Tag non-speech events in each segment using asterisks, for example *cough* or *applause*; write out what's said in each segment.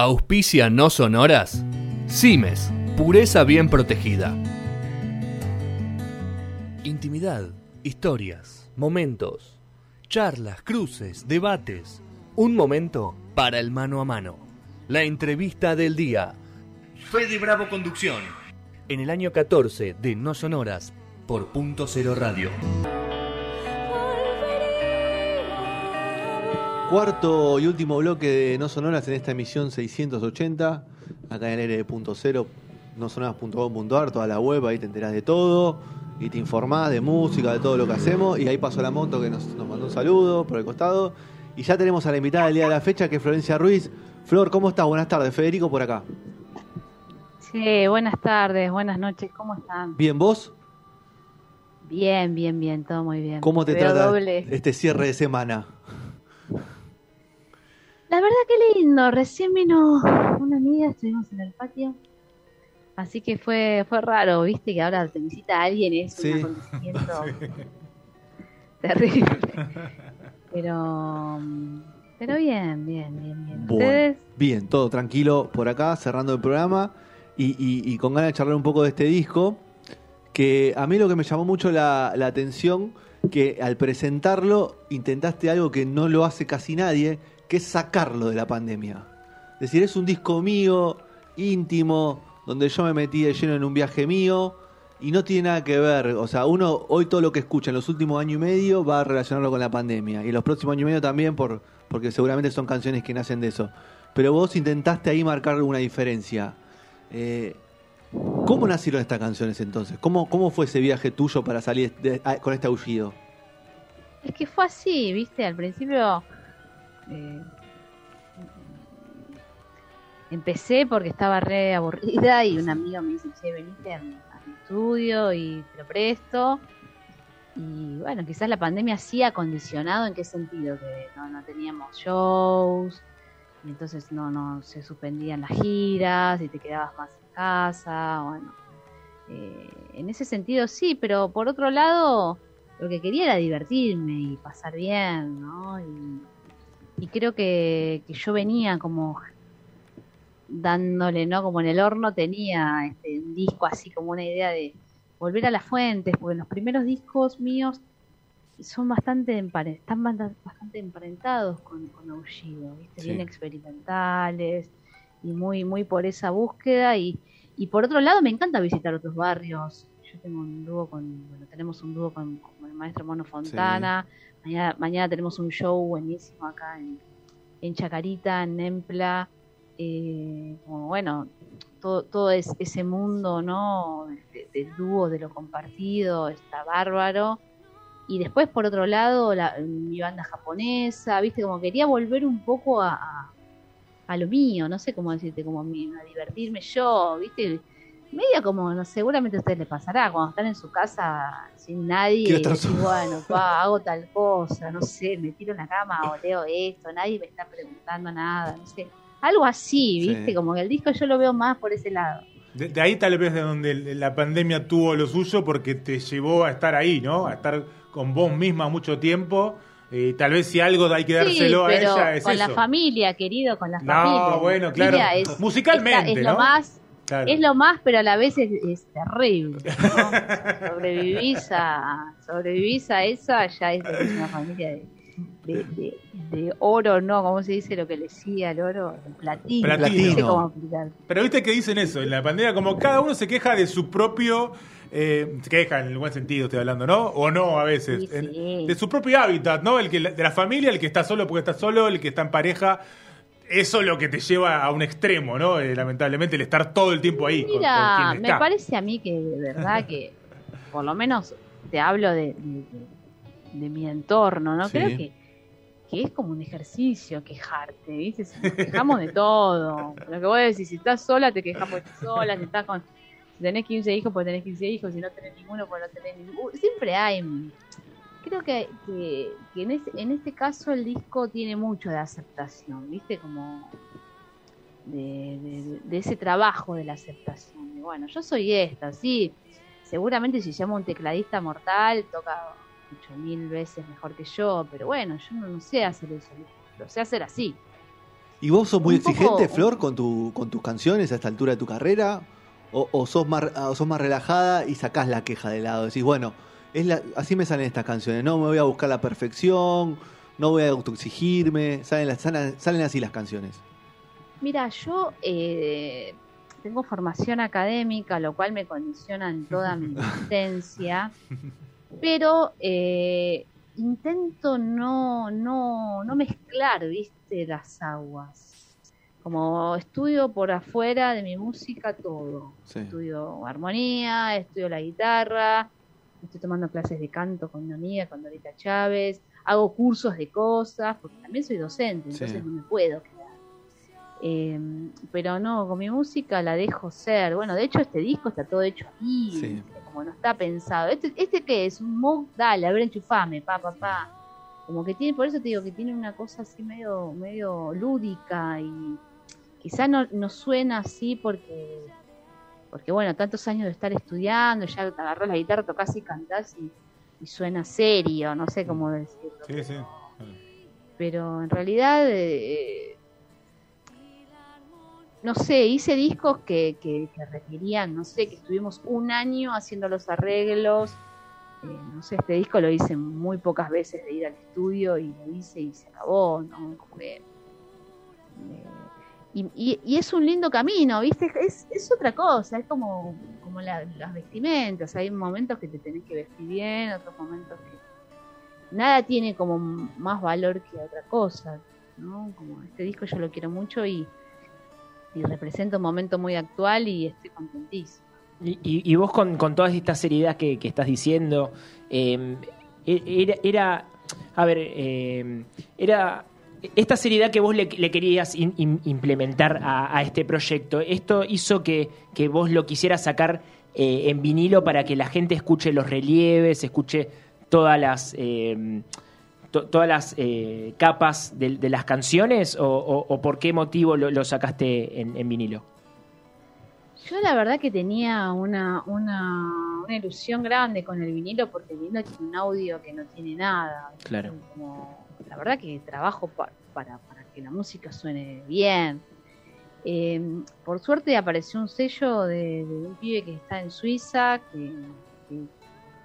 Auspicia no sonoras. Cimes, pureza bien protegida. Intimidad, historias, momentos, charlas, cruces, debates. Un momento para el mano a mano. La entrevista del día. Fede Bravo Conducción. En el año 14 de No Sonoras por Punto Cero Radio. Cuarto y último bloque de No Sonoras en esta emisión 680, acá en el aire de Punto Cero, nosonoras.com.ar, toda la web, ahí te enterás de todo y te informás de música, de todo lo que hacemos. Y ahí pasó la moto que nos, nos mandó un saludo por el costado. Y ya tenemos a la invitada del día de la fecha, que es Florencia Ruiz. Flor, ¿cómo estás? Buenas tardes. Federico por acá. Sí, buenas tardes, buenas noches, ¿cómo están? ¿Bien vos? Bien, bien, bien, todo muy bien. ¿Cómo te trata doble. este cierre de semana? La verdad que lindo, recién vino una amiga, estuvimos en el patio. Así que fue fue raro, viste que ahora te visita alguien es Sí. un acontecimiento *laughs* terrible. *laughs* Pero pero bien, bien, bien, bien. Bueno, ¿Ustedes? bien, todo tranquilo por acá, cerrando el programa y, y- y con ganas de charlar un poco de este disco, que a mí lo que me llamó mucho la, la atención, que al presentarlo intentaste algo que no lo hace casi nadie, que es sacarlo de la pandemia. Es decir, es un disco mío, íntimo, donde yo me metí de lleno en un viaje mío y no tiene nada que ver. O sea, uno hoy todo lo que escucha en los últimos años y medio va a relacionarlo con la pandemia y los próximos años y medio también por, porque seguramente son canciones que nacen de eso. Pero vos intentaste ahí marcar una diferencia. Eh, ¿Cómo nacieron estas canciones entonces? ¿Cómo, cómo fue ese viaje tuyo para salir con este aullido? Es que fue así, viste, al principio eh, empecé porque estaba re aburrida y un amigo me dice, che, veniste a mi, a mi estudio y te lo presto. Y bueno, quizás la pandemia sí ha condicionado en qué sentido, que no, no teníamos shows, y entonces no, no se suspendían las giras y te quedabas más en casa, bueno. eh, en ese sentido sí, pero por otro lado lo que quería era divertirme y pasar bien, ¿no? Y, y creo que, que yo venía como dándole, ¿no? Como en el horno tenía este, un disco así como una idea de volver a las fuentes, porque los primeros discos míos son bastante están bastante emparentados con, con Aullido, ¿viste? Sí. bien experimentales y muy, muy por esa búsqueda y, y por otro lado me encanta visitar otros barrios. Yo tengo un dúo con, bueno, tenemos un dúo con, con el maestro Mono Fontana. Mañana, mañana tenemos un show buenísimo acá en, en Chacarita, en Nempla. Eh, como bueno, todo, todo es, ese mundo, ¿no? De- del dúo, de lo compartido, está bárbaro. Y después, por otro lado, la, mi banda japonesa, ¿viste? Como quería volver un poco a, a, a lo mío, no sé cómo decirte, como a divertirme yo, ¿viste? Medio como, no, seguramente a ustedes les pasará, cuando están en su casa sin nadie, y bueno, *laughs* pa, hago tal cosa, no sé, me tiro en la cama o leo esto, nadie me está preguntando nada, no sé. Algo así, ¿viste? Sí. Como que el disco yo lo veo más por ese lado. De, de ahí tal vez de donde la pandemia tuvo lo suyo porque te llevó a estar ahí, ¿no? A estar con vos misma mucho tiempo. Y tal vez si algo hay que dárselo sí, a ella es con eso. la familia, querido, con la No, familia. bueno, La claro. es- Musicalmente, está- es lo ¿no? más Claro. Es lo más, pero a la vez es, es terrible. ¿no? *laughs* sobrevivís, a, sobrevivís a esa, ya es, una familia de, de, de- de oro, ¿no? ¿Cómo se dice lo que le decía el oro? El platino. Platino. No sé cómo explicar. Pero viste que dicen eso, en la pandemia como cada uno se queja de su propio... eh, se queja en el buen sentido, estoy hablando, ¿no? O no a veces. Sí, En- sí. de su propio hábitat, ¿no? El que, de la familia, el que está solo porque está solo, el que está en pareja. Eso es lo que te lleva a un extremo, ¿no? Eh, lamentablemente, el estar todo el tiempo ahí. con- con Mira, quien me está. parece a mí que de verdad que, por lo menos te hablo de, de- de- de mi entorno, ¿no? Sí. Creo que, que es como un ejercicio quejarte, ¿viste? Si Nos quejamos de todo. Lo que vos decís, si estás sola, te quejas porque estás sola, si estás con... Si tenés 15 hijos, pues tenés 15 hijos, si no tenés ninguno, pues no tenés ninguno. Siempre hay... Creo que, que, que en, este, en este caso el disco tiene mucho de aceptación, ¿viste? Como de, de- de ese trabajo de la aceptación. Bueno, yo soy esta, sí. Seguramente si llamo a un tecladista mortal, toca ocho mil veces mejor que yo, pero bueno, yo no, no sé hacer eso, lo sé hacer así. ¿Y vos sos muy Un poco- exigente, Flor, con, tu, con tus canciones a esta altura de tu carrera? ¿O, o sos, más, o sos más relajada y sacás la queja de lado? Decís, bueno, es la, así me salen estas canciones, no me voy a buscar la perfección, no voy a autoexigirme, salen, las- salen, salen así las canciones. Mira, yo eh, tengo formación académica, lo cual me condiciona en toda mi *laughs* existencia, pero eh, intento no, no, no mezclar, viste, las aguas. Como estudio por afuera de mi música todo. Sí. Estudio armonía, estudio la guitarra, estoy tomando clases de canto con una amiga, con Dorita Chávez, hago cursos de cosas, porque también soy docente, Sí. entonces no me puedo quedar. Eh, pero no, con mi música la dejo ser. Bueno, de hecho este disco está todo hecho ahí, Sí. como no está pensado. ¿Este, este qué es? Un Moog, dale, a ver, enchufame, pa, pa, pa. Como que tiene, por eso te digo que tiene una cosa así medio, medio lúdica y quizá no, no suena así porque, porque bueno, tantos años de estar estudiando, ya te agarrás la guitarra, tocas y cantás y, y suena serio, no sé cómo decirlo. Sí, sí. Pero en realidad, eh, no sé, hice discos que, que, que requerían, no sé, que estuvimos un año haciendo los arreglos. eh, no sé, este disco lo hice muy pocas veces de ir al estudio y lo hice y se acabó, ¿no? Como que, eh, y, y- y es un lindo camino, ¿viste? Es, es otra cosa, es como, como la- las vestimentas. Hay momentos que te tenés que vestir bien, otros momentos que nada tiene como más valor que otra cosa, ¿no? Como este disco yo lo quiero mucho y, y representa un momento muy actual y estoy contentísima. Y, y- vos con, con toda esta seriedad que, estás diciendo, eh, era, era, a ver, eh, era esta seriedad que vos le, le querías in- in- implementar a, a este proyecto, ¿esto hizo que, que vos lo quisieras sacar eh, en vinilo para que la gente escuche los relieves, escuche todas las... eh, to- todas las eh, capas de, de las canciones o, o- o por qué motivo lo, lo sacaste en, en vinilo? Yo la verdad que tenía una, una, una ilusión grande con el vinilo porque el vinilo tiene un audio que no tiene nada. Claro. Como- la verdad que trabajo pa- para, para que la música suene bien. Eh, por suerte apareció un sello de, de un pibe que está en Suiza que, que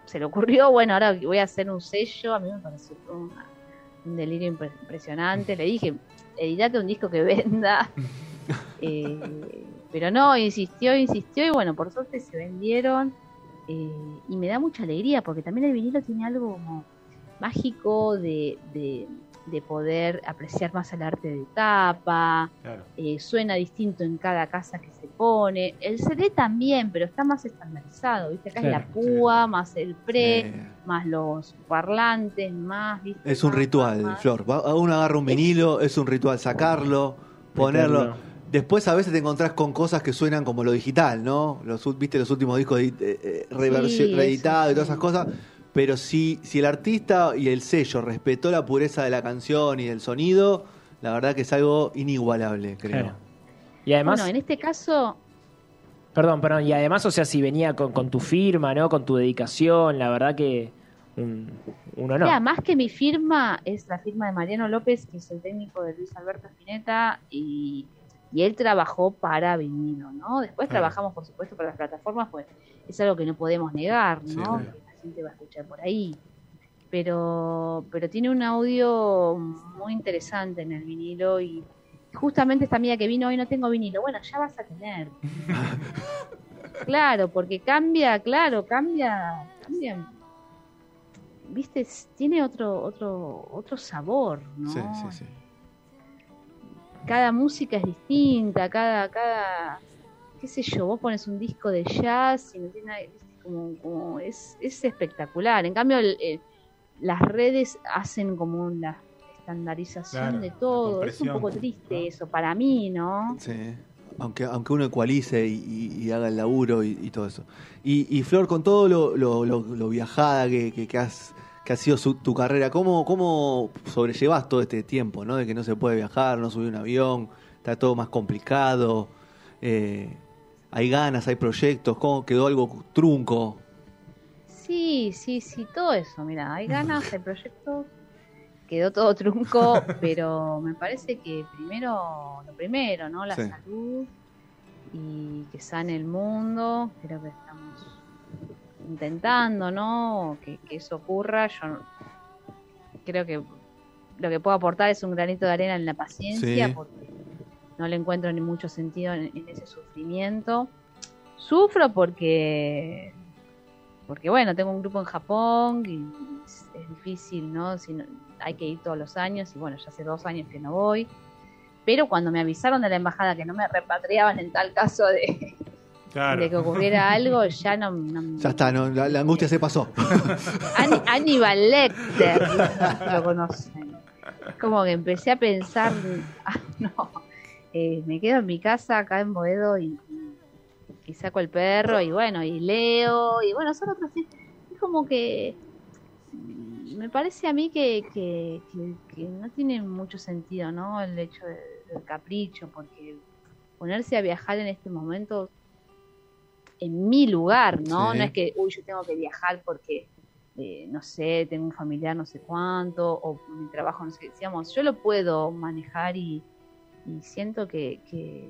se le ocurrió, bueno, ahora voy a hacer un sello, a mí me pareció un delirio impre- impresionante. Le dije, editate un disco que venda. *laughs* Eh, pero no, insistió, insistió y bueno, por suerte se vendieron eh, y me da mucha alegría porque también el vinilo tiene algo como mágico de, de, de poder apreciar más el arte de tapa, Claro. eh, suena distinto en cada casa que se pone. El CD también, pero está más estandarizado, ¿viste? Acá Claro, es la púa, más el pre, más los parlantes, más, ¿viste? es un Más, ritual, más. Flor. Va- Uno agarra un vinilo, es un ritual sacarlo, ponerlo. Después a veces te encontrás con cosas que suenan como lo digital, ¿no? Los, Viste los últimos discos de- eh, eh, Sí, reeditados y todas esas cosas. Pero si, si el artista y el sello respetó la pureza de la canción y del sonido, la verdad que es algo inigualable, creo. Claro. Y además, Bueno, en este caso, perdón, perdón, y además, o sea, si venía con, con tu firma, ¿no? Con tu dedicación, la verdad que un, un honor. Mira, más que mi firma, es la firma de Mariano López, que es el técnico de Luis Alberto Spinetta, y, y él trabajó para vinilo, ¿no? Después trabajamos, por supuesto, para las plataformas, pues es algo que no podemos negar, ¿no? Sí, gente va a escuchar por ahí. Pero, pero tiene un audio muy interesante en el vinilo y justamente esta amiga que vino hoy no tengo vinilo. Bueno, ya vas a tener. *laughs* claro, porque cambia, claro, cambia, cambia viste, tiene otro, otro, otro sabor, ¿no? Sí, sí, sí. Cada música es distinta, cada, cada, qué sé yo, vos pones un disco de jazz y no tiene nada, como, como es, es espectacular. En cambio, el- el- las redes hacen como una estandarización Claro, de todo. Es un poco triste ¿no? eso, para mí, ¿no? Sí. Aunque, aunque uno ecualice y, y- y haga el laburo y, y todo eso. Y, y Flor, con todo lo, lo- lo- lo viajada que, que- que has, que ha sido su- tu carrera, ¿cómo, ¿cómo sobrellevas todo este tiempo? ¿no? De que no se puede viajar, no subir un avión, está todo más complicado. eh, hay ganas, hay proyectos, ¿cómo quedó algo trunco? Sí, sí, sí, todo eso, mira, hay ganas, hay proyectos quedó todo trunco, *laughs* pero me parece que primero, lo primero, ¿no? La Sí. salud y que sane el mundo. Creo que estamos intentando, ¿no? Que, que eso ocurra. Yo creo que lo que puedo aportar es un granito de arena en la paciencia, Sí. porque no le encuentro ni mucho sentido en, en ese sufrimiento. Sufro porque, porque bueno, tengo un grupo en Japón y es, es difícil, ¿no? Si no- Hay que ir todos los años y bueno, ya hace dos años que no voy. Pero cuando me avisaron de la embajada que no me repatriaban en tal caso de, Claro. de que ocurriera algo, ya no, no- *laughs* Ya está, no, la, la angustia se pasó. *laughs* Ani- Aníbal Lecter, lo conocen. Como que empecé a pensar, ah, no, eh, me quedo en mi casa acá en Boedo y, y saco el perro y bueno, y leo, y bueno, son otros... Es como que mm, me parece a mí que, que, que- que no tiene mucho sentido, ¿no? El hecho de- del capricho, porque ponerse a viajar en este momento en mi lugar, ¿no? Sí. No es que, uy, yo tengo que viajar porque, eh, no sé, tengo un familiar no sé cuánto, o mi trabajo no sé, qué. digamos, yo lo puedo manejar y, y siento que, que,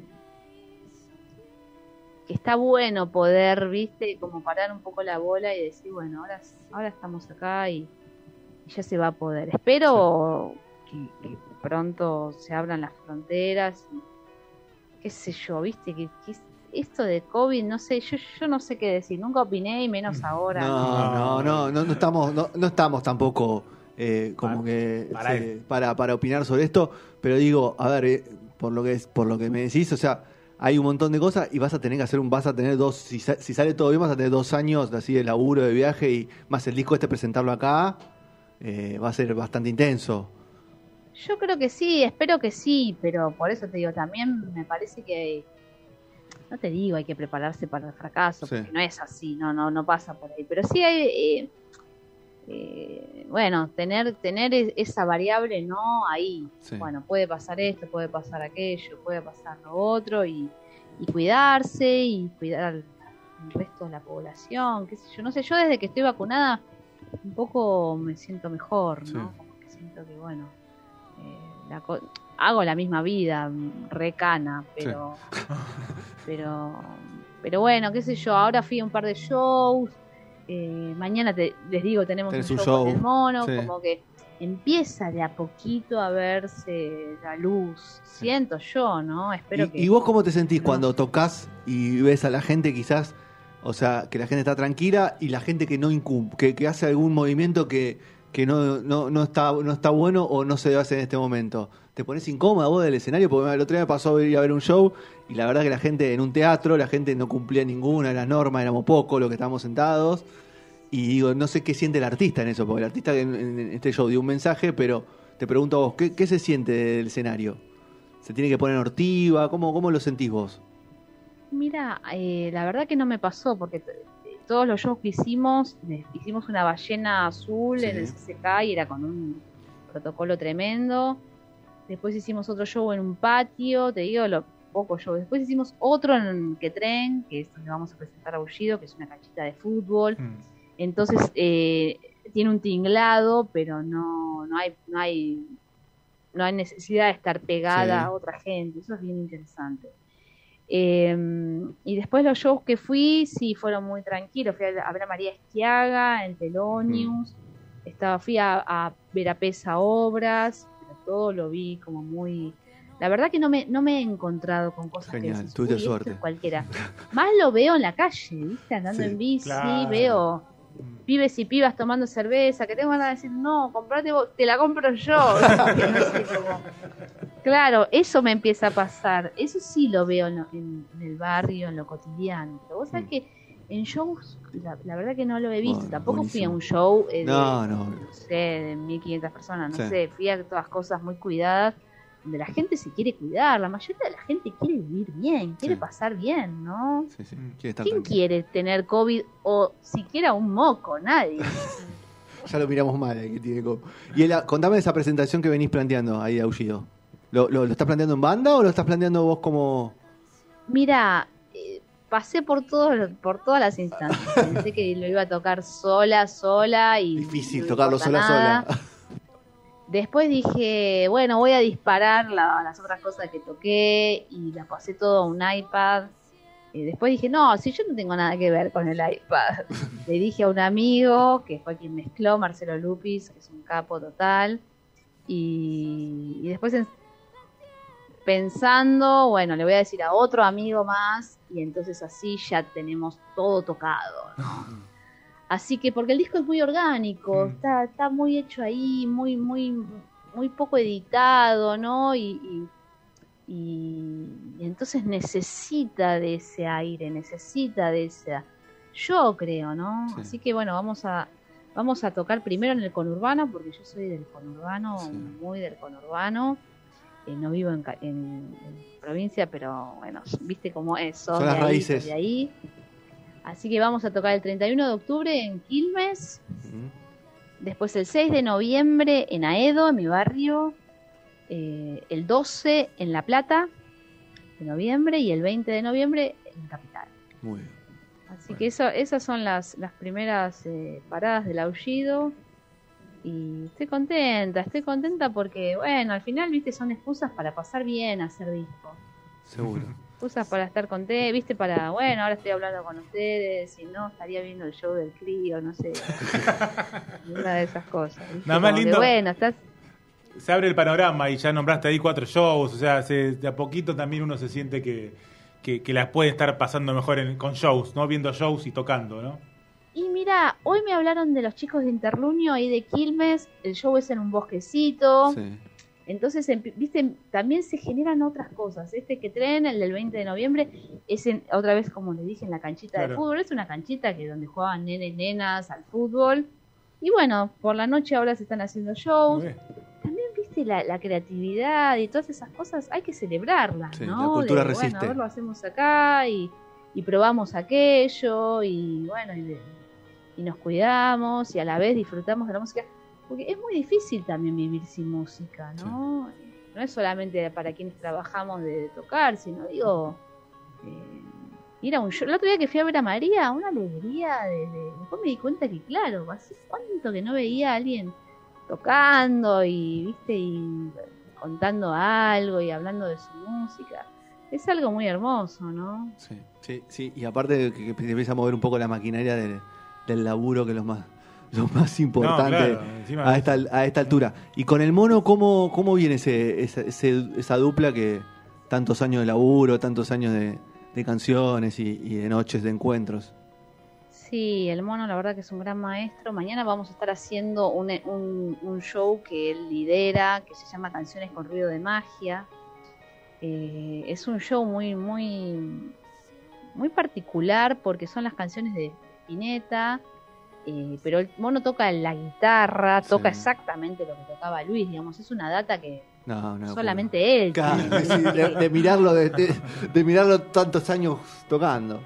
que está bueno poder, viste, como parar un poco la bola y decir, bueno, ahora, ahora estamos acá y, y ya se va a poder. Espero que, que pronto se abran las fronteras y qué sé yo, viste, que, que es- esto de COVID, no sé, yo, yo no sé qué decir, nunca opiné y menos ahora. No, no, no, no, no estamos, no, no estamos tampoco eh, como Para- que para para, para opinar sobre esto, pero digo, a ver, eh, por lo que es, por lo que me decís, o sea, hay un montón de cosas y vas a tener que hacer un, vas a tener dos, si, si sale todo bien, vas a tener dos años así de laburo, de viaje y más el disco este presentarlo acá, eh, va a ser bastante intenso. Yo creo que sí, espero que sí, pero por eso te digo, también me parece que, no te digo hay que prepararse para el fracaso, Sí. porque no es así, no, no, no pasa por ahí, pero sí hay, eh, eh, bueno, tener, tener es- esa variable, ¿no? Ahí, Sí. bueno, puede pasar esto, puede pasar aquello, puede pasar lo otro, y, y cuidarse y cuidar al, al resto de la población, qué sé yo, no sé, yo desde que estoy vacunada un poco me siento mejor, ¿no? Sí. Como que siento que, bueno, eh, la co- hago la misma vida, recana, pero, *laughs* pero, pero bueno, qué sé yo, ahora fui a un par de shows, eh, mañana te- les digo, tenemos un show, con show, el mono, sí. como que empieza de a poquito a verse la luz, siento yo, ¿no? Espero ¿Y, que... y vos cómo te sentís No. cuando tocas y ves a la gente quizás, o sea, que la gente está tranquila y la gente que no incumple, que, que hace algún movimiento que, que no, no, no, está, no está bueno o no se debe hacer en este momento? ¿Te pones incómoda vos del escenario? Porque el otro día me pasó a ir a ver un show y la verdad que la gente en un teatro, la gente no cumplía ninguna de las normas, éramos pocos los que estábamos sentados. Y digo, no sé qué siente el artista en eso, porque el artista en, este show dio un mensaje, pero te pregunto a vos, ¿qué, qué se siente del escenario? ¿Se tiene que poner hortiva? ¿Cómo, cómo lo sentís vos? Mira, eh, la verdad que no me pasó porque todos los shows que hicimos, eh, hicimos una ballena azul Sí. en el CCK y era con un protocolo tremendo. Después hicimos otro show en un patio, te digo, lo poco show. Después hicimos otro en Quetren, que es donde vamos a presentar Aullido, que es una canchita de fútbol. Mm. Entonces eh, tiene un tinglado, pero no, no hay, no hay, no hay necesidad de estar pegada Sí. a otra gente. Eso es bien interesante. Eh, y después los shows que fui, sí, fueron muy tranquilos. Fui a, a ver a María Esquiaga en Telonius. Estaba, fui a, a ver a Pesa Obras, pero todo lo vi como muy... La verdad que no me, no me he encontrado con cosas Genial, que decís, tuviste "Uy, esto suerte". es cualquiera. Más lo veo en la calle, ¿viste? Andando Sí, en bici, claro. veo pibes y pibas tomando cerveza, que tengo ganas de decir, no, comprate vos, te la compro yo. *laughs* No sé. Claro, eso me empieza a pasar. Eso sí lo veo en, lo- en- en el barrio, en lo cotidiano. Pero vos sabés Mm. que en shows, la, la verdad que no lo he visto. Bueno, Tampoco fui a un show eh, de, No, no. no sé, de 1500 personas, no Sí. sé. Fui a todas cosas muy cuidadas, donde la gente se quiere cuidar. La mayoría de la gente quiere vivir bien, quiere Sí. pasar bien, ¿no? Sí, sí, quiere estar ¿Quién tranquilo. quiere tener COVID o siquiera un moco? Nadie. *laughs* Ya lo miramos mal, que tiene co- Y el- contame esa presentación que venís planteando ahí, Aullido. ¿Lo, lo, lo estás planteando en banda o lo estás planteando vos como.? Mira, eh, pasé por todo, por todas las instancias. *laughs* Pensé que lo iba a tocar sola, sola y Difícil no tocarlo sola, nada. sola. Después dije, bueno, voy a disparar la- las otras cosas que toqué y la pasé todo a un iPad. Y después dije, no, si yo no tengo nada que ver con el iPad. *laughs* Le dije a un amigo, que fue quien mezcló, Marcelo Lupis, que es un capo total. Y, y después en- pensando, bueno, le voy a decir a otro amigo más y entonces así ya tenemos todo tocado, ¿no? Así que, porque el disco es muy orgánico, Mm. está, está muy hecho ahí, muy, muy, muy poco editado, ¿no? Y, y, entonces necesita de ese aire, necesita de esa, yo creo, ¿no? Sí. Así que bueno, vamos a, vamos a tocar primero en el conurbano, porque yo soy del conurbano, Sí. muy del conurbano. Eh, no vivo en, en- en provincia, pero bueno, viste cómo es, Son de las ahí, raíces. de ahí. Así que vamos a tocar el 31 de octubre en Quilmes, después el 6 de noviembre en Aedo, en mi barrio, eh, el 12 en La Plata de noviembre y el 20 de noviembre en Capital. Muy bien. Así que eso, esas son las, las primeras eh, paradas del aullido. Y estoy contenta, estoy contenta porque, bueno, al final, viste, son excusas para pasar bien, hacer discos. Seguro. *laughs* Excusas para estar conté, viste, para, bueno, ahora estoy hablando con ustedes, si no, estaría viendo el show del crío, no sé. *laughs* Una de esas cosas. ¿viste? Nada más Como lindo. bueno, estás, Se abre el panorama y ya nombraste ahí cuatro shows, o sea, se- de a poquito también uno se siente que, que, que las puede estar pasando mejor en- con shows, ¿no? Viendo shows y tocando, ¿no? Y mira, hoy me hablaron de los chicos de Interlunio ahí de Quilmes, el show es en un bosquecito, Sí. entonces, viste, también se generan otras cosas. Este que traen, el del 20 de noviembre, es en- otra vez, como les dije, en la canchita de fútbol, es una canchita que donde jugaban nenes y nenas al fútbol. Y bueno, por la noche ahora se están haciendo shows. También, viste, la, la creatividad y todas esas cosas hay que celebrarlas, Sí, ¿no? la cultura De, resiste. Bueno, a ver, lo hacemos acá y, y probamos aquello y bueno, y, de- y nos cuidamos y a la vez disfrutamos de la música. Porque es muy difícil también vivir sin música, ¿no? No es solamente para quienes trabajamos de, de tocar, sino digo, eh, ir a un show. El otro día que fui a ver a María, una alegría. De, de- Después me di cuenta que, claro, hace cuánto que no veía a alguien tocando y, viste, y contando algo y hablando de su música. Es algo muy hermoso, ¿no? Sí, sí, sí. Y aparte que, que empieza a mover un poco la maquinaria del, del laburo, que es lo más, *laughs* lo más importante claro, a, esta, a esta altura. Y con el mono, ¿cómo, cómo viene ese, esa, ese- esa dupla que tantos años de laburo, tantos años de, de canciones y, y de noches de encuentros? Sí, el mono la verdad que es un gran maestro. Mañana vamos a estar haciendo un, un- un show que él lidera, que se llama Canciones con Ruido de Magia. Eh, es un show muy, muy, muy particular porque son las canciones de Spinetta, eh, pero el mono toca la guitarra, toca Sí. exactamente lo que tocaba Luis, digamos, es una data que No, no. solamente él Claro, tiene. sí, de, de mirarlo de, de- de mirarlo tantos años tocando.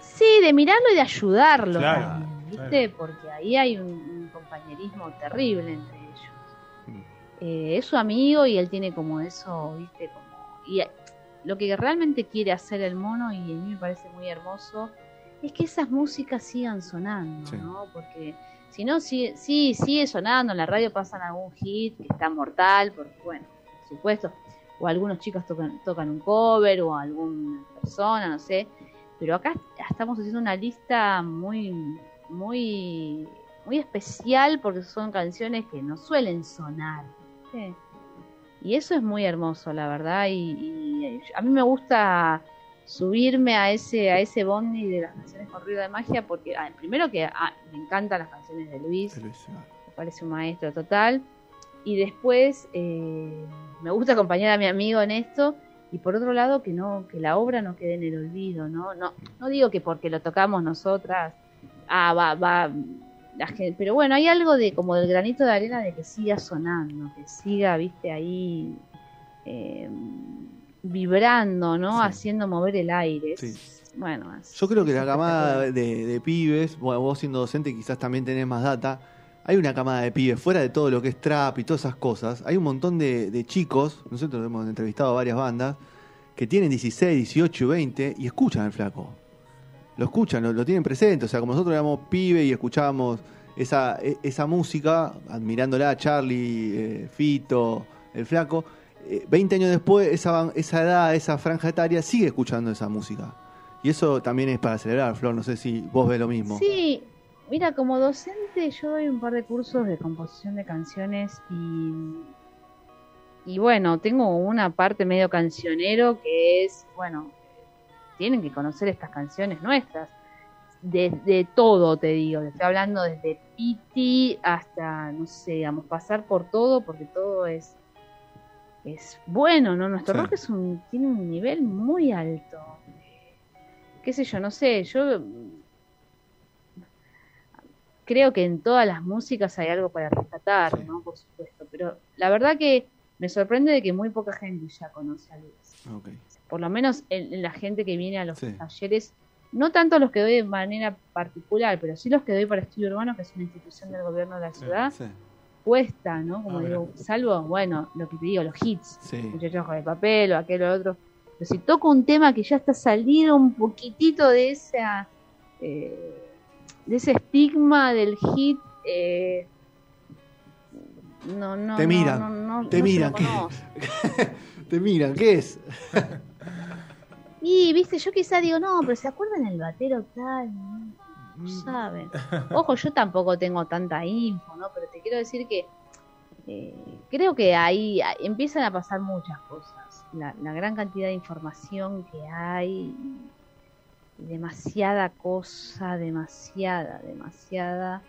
Sí, de mirarlo y de ayudarlo Claro, también, ¿viste? claro. Porque ahí hay un, un compañerismo terrible entre ellos. Mm. Eh, es su amigo y él tiene como eso, ¿viste? Como, y lo que realmente quiere hacer el mono, y a mí me parece muy hermoso, es que esas músicas sigan sonando, Sí. ¿no? Porque si no, sí, sí, sigue sonando, en la radio pasan algún hit que está mortal, porque bueno, por supuesto, o algunos chicos tocan, tocan un cover, o alguna persona, no sé, pero acá estamos haciendo una lista muy, muy, muy especial porque son canciones que no suelen sonar. Y eso es muy hermoso, la verdad. Y, y a mí me gusta subirme a ese, a ese bondi de las canciones con ruido de magia porque, ah, primero que ah, me encantan las canciones de Luis, me parece un maestro total. Y después eh, me gusta acompañar a mi amigo en esto. Y por otro lado, que no que la obra no quede en el olvido, ¿no? No, no digo que porque lo tocamos nosotras, ah, va, va, la gente, pero bueno, hay algo de como del granito de arena de que siga sonando, que siga, viste, ahí eh, vibrando, ¿no? Sí. Haciendo mover el aire. Sí. Bueno, es- Yo creo que la camada de, de pibes, bueno, vos siendo docente quizás también tenés más data, hay una camada de pibes, fuera de todo lo que es trap y todas esas cosas, hay un montón de, de chicos, nosotros hemos entrevistado a varias bandas, que tienen 16, 18 y 20 y escuchan al flaco. Lo escuchan, lo, lo tienen presente, o sea, como nosotros éramos pibe y escuchábamos esa, e- esa música, admirándola, Charlie, eh, Fito, el flaco, 20 años después, esa, edad, esa franja etaria, sigue escuchando esa música. Y eso también es para celebrar, Flor, no sé si vos ves lo mismo. Sí, mira, como docente yo doy un par de cursos de composición de canciones y, y bueno, tengo una parte medio cancionero que es, bueno, tienen que conocer estas canciones nuestras. De, de todo, te digo, estoy hablando desde Piti hasta, no sé, digamos, pasar por todo, porque todo es es bueno, ¿no? Nuestro Sí. rock es un, tiene un nivel muy alto. Qué sé yo, no sé, yo creo que en todas las músicas hay algo para rescatar, Sí. ¿no? Por supuesto, pero la verdad que me sorprende de que muy poca gente ya conoce a Luis. Ok. Por lo menos en, en la gente que viene a los Sí. talleres, no tanto los que doy de manera particular, pero sí los que doy para Estudio Urbano, que es una institución del gobierno de la ciudad, Sí, cuesta, ¿no? Como Ah, digo, salvo, bueno, lo que te digo, los hits, sí. muchachos con el papel o aquel o otro. Pero si toco un tema que ya está salido un poquitito de esa eh, de ese estigma del hit, eh, no, no, Te no, miran, no, no, te no se miran, ¿qué? *laughs* Te miran, ¿qué es? Y, viste, yo quizá digo, no, pero ¿se acuerdan el batero tal? No, saben. *laughs* Ojo, yo tampoco tengo tanta info, ¿no? Pero te quiero decir que eh, creo que ahí ah, empiezan a pasar muchas cosas. La, la gran cantidad de información que hay, demasiada cosa, demasiada, demasiada.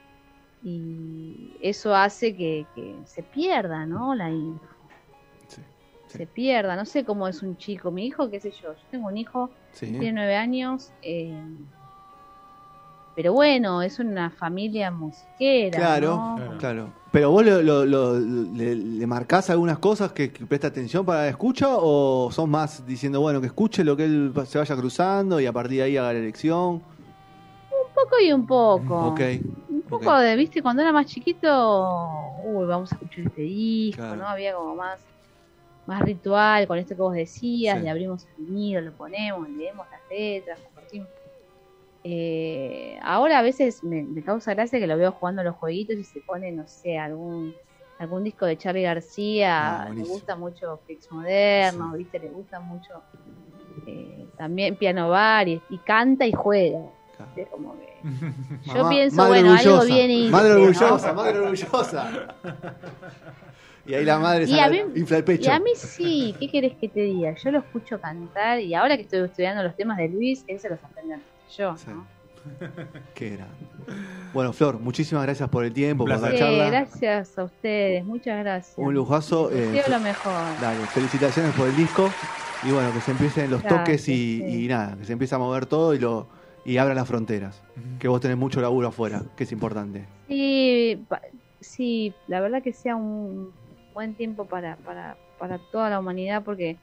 Y eso hace que, que se pierda, ¿no? La info. Sí, sí. Se pierda. No sé cómo es un chico. Mi hijo, qué sé yo. Yo tengo un hijo Sí. tiene nueve años. eh, pero bueno, es una familia musiquera. Claro, ¿no? Claro. claro. Pero vos lo- lo- lo- le, le marcás algunas cosas que, que presta atención para la escucha o son más diciendo, bueno, que escuche lo que él se vaya cruzando y a partir de ahí haga la elección? Un poco y un poco. Ok. Un poco de, viste, cuando era más chiquito, uy, vamos a escuchar este disco, Claro. ¿no? Había como más, más ritual con esto que vos decías, Sí. le abrimos el vinilo, lo ponemos, leemos las letras. Eh, ahora a veces me, me causa gracia que lo veo jugando los jueguitos y se pone, no sé, algún algún disco de Charlie Ah, García, le buenísimo. gusta mucho Fix Moderno, Sí. viste, le gusta mucho eh, también Piano Bar y, y canta y juega. Claro. ¿viste? Como que *laughs* yo Mamá- pienso, madre bueno, algo orgullosa, bien hice, Madre ¿no? orgullosa, madre orgullosa. *laughs* Y ahí la madre Y mí- infla el Y pecho. a mí sí, ¿qué querés que te diga? Yo lo escucho cantar y ahora que estoy estudiando los temas de Luis, él se los aprende yo, Sí. ¿no? *laughs* Qué grande. Bueno, Flor, muchísimas gracias por el tiempo, por la Sí, charla. gracias a ustedes, muchas gracias. Un lujazo. Eh, lo mejor. Dale, felicitaciones por el disco. Y bueno, que se empiecen los Gracias, toques y, sí. y nada, que se empiece a mover todo y lo y abran las fronteras. Que vos tenés mucho laburo afuera, que es importante. Sí, pa- sí, la verdad que sea un buen tiempo para, para, para toda la humanidad porque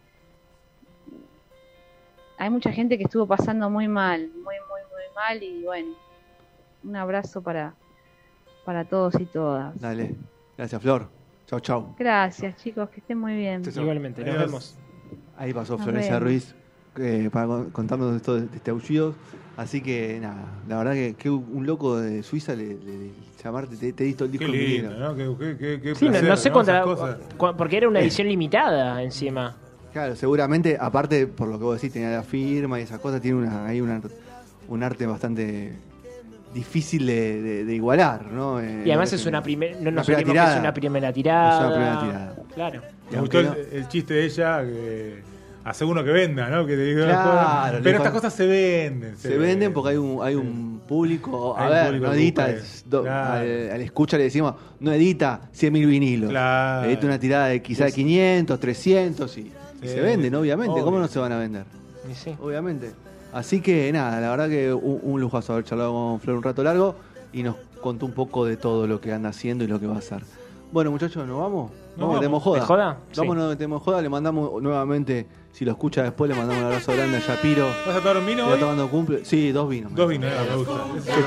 hay mucha gente que estuvo pasando muy mal, muy, muy, muy mal y bueno, un abrazo para, para todos y todas. Dale. Gracias, Flor. Chau, chau. Gracias chicos, que estén muy bien. Chau, chau. Igualmente, nos Adiós. vemos. Ahí pasó Nos Florencia vemos. Ruiz eh, para con- contarnos esto de, de este aullido. Así que nada, la verdad que, que un loco de Suiza le, le- llamarte, te, te diste el Qué disco en lindo. ¿no? Qué, qué, qué, qué Sí, no, placer, no sé ¿no? cuánta. Esas cosas. cu- Porque era una edición limitada encima. Claro, seguramente, aparte por lo que vos decís, tenía la firma y esas cosas, tiene una, hay una, un arte bastante difícil de, de- de igualar, ¿no? Eh, Y además es una primera. No una nos primera tirada. es una primera tirada. Es una primera tirada. Claro. Y Me gustó no- el, el chiste de ella que hace uno que venda, ¿no? Que te diga, Claro, pero estas cosas se venden. se venden porque hay un, hay un público, a Hay ver, público no que edita, busca es- do- Claro. al, al escucha le decimos, no edita 100.000 vinilos, Claro. edita una tirada de quizá de 500, 300 y, y Sí, se venden, obviamente, ¿cómo no se van a vender? Y sí. Obviamente. Así que nada, la verdad que un, un lujazo haber charlado con Flor un rato largo y nos contó un poco de todo lo que anda haciendo y lo que va a hacer. Bueno, muchachos, ¿nos vamos? Nos Vamos, metemos joda. ¿De joda? Sí. Vamos, nos metemos joda. Le mandamos nuevamente, si lo escucha después, le mandamos un abrazo grande a Yapiro. ¿Vas a tomar un vino ¿Está hoy? tomando cumple? Sí, dos vinos. Dos vinos, eh, me gusta.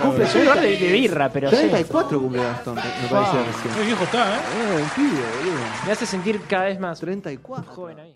Cumple el Es un lugar de, de birra, pero sí. 34 cumple Gastón, me parece Ah, recién. Muy viejo está, ¿eh? Eh, un pibe, boludo. Me hace sentir cada vez más 34. joven ahí.